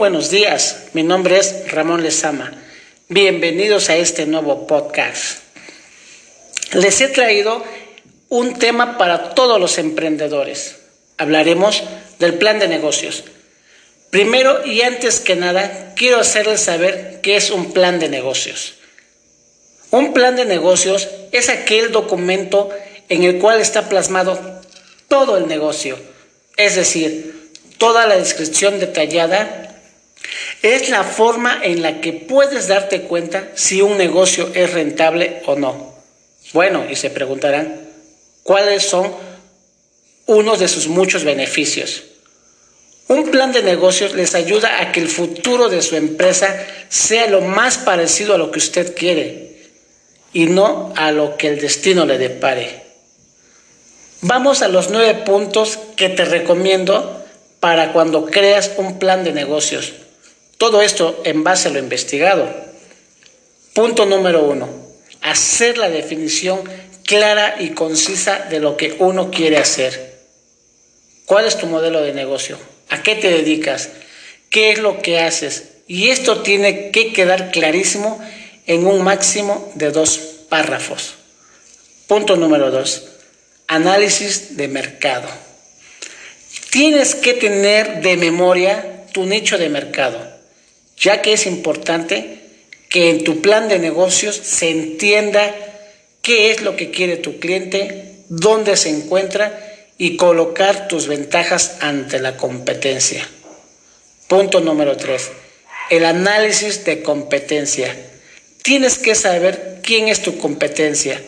buenos días, mi nombre es Ramón Lezama. Bienvenidos a este nuevo podcast. Les he traído un tema para todos los emprendedores. Hablaremos del plan de negocios. Primero y antes que nada, quiero hacerles saber qué es un plan de negocios. Un plan de negocios es aquel documento en el cual está plasmado todo el negocio, es decir, toda la descripción detallada, es la forma en la que puedes darte cuenta si un negocio es rentable o no. Bueno, y se preguntarán, ¿cuáles son unos de sus muchos beneficios? Un plan de negocios les ayuda a que el futuro de su empresa sea lo más parecido a lo que usted quiere y no a lo que el destino le depare. Vamos a los nueve puntos que te recomiendo para cuando creas un plan de negocios. Todo esto en base a lo investigado. Punto número uno, hacer la definición clara y concisa de lo que uno quiere hacer. ¿Cuál es tu modelo de negocio? ¿A qué te dedicas? ¿Qué es lo que haces? Y esto tiene que quedar clarísimo en un máximo de dos párrafos. Punto número dos, análisis de mercado. Tienes que tener de memoria tu nicho de mercado, ya que es importante que en tu plan de negocios se entienda qué es lo que quiere tu cliente, dónde se encuentra y colocar tus ventajas ante la competencia. Punto número tres, el análisis de competencia. Tienes que saber quién es tu competencia.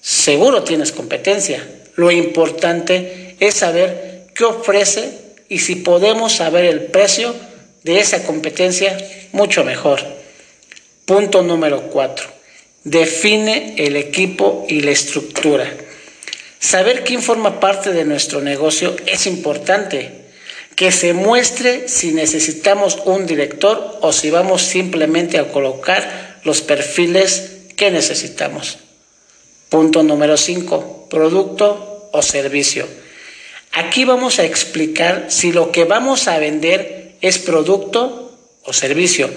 Seguro tienes competencia. Lo importante es saber qué ofrece y si podemos saber el precio de esa competencia, mucho mejor. Punto número cuatro. Define el equipo y la estructura. Saber quién forma parte de nuestro negocio es importante. Que se muestre si necesitamos un director o si vamos simplemente a colocar los perfiles que necesitamos. Punto número cinco. Producto o servicio. Aquí vamos a explicar si lo que vamos a vender es producto o servicio.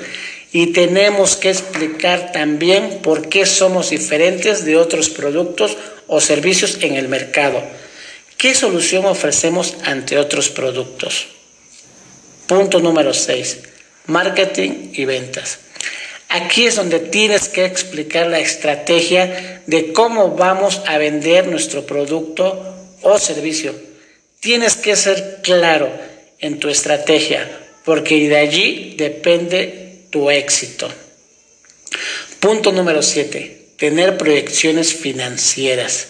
Y tenemos que explicar también por qué somos diferentes de otros productos o servicios en el mercado. ¿Qué solución ofrecemos ante otros productos? Punto número 6. Marketing y ventas. Aquí es donde tienes que explicar la estrategia de cómo vamos a vender nuestro producto o servicio Tienes que ser claro en tu estrategia, porque de allí depende tu éxito. Punto número 7. Tener proyecciones financieras.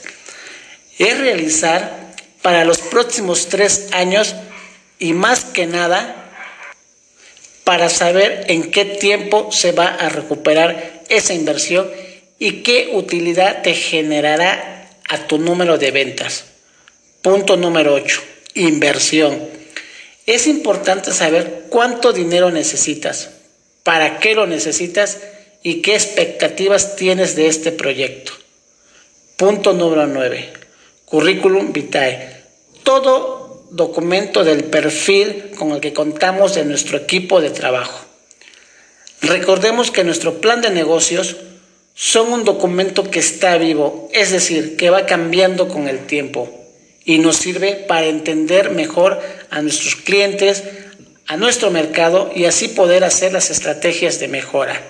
Es realizar para los próximos tres años y más que nada para saber en qué tiempo se va a recuperar esa inversión y qué utilidad te generará a tu número de ventas. Punto número 8. Inversión. Es importante saber cuánto dinero necesitas, para qué lo necesitas y qué expectativas tienes de este proyecto. Punto número 9. Currículum vitae. Todo documento del perfil con el que contamos de nuestro equipo de trabajo. Recordemos que nuestro plan de negocios son un documento que está vivo, es decir, que va cambiando con el tiempo y nos sirve para entender mejor a nuestros clientes, a nuestro mercado y así poder hacer las estrategias de mejora.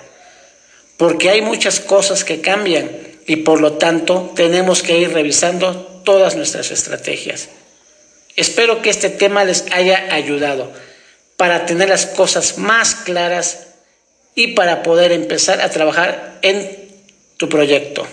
Porque hay muchas cosas que cambian y por lo tanto tenemos que ir revisando todas nuestras estrategias. Espero que este tema les haya ayudado para tener las cosas más claras y para poder empezar a trabajar en tu proyecto.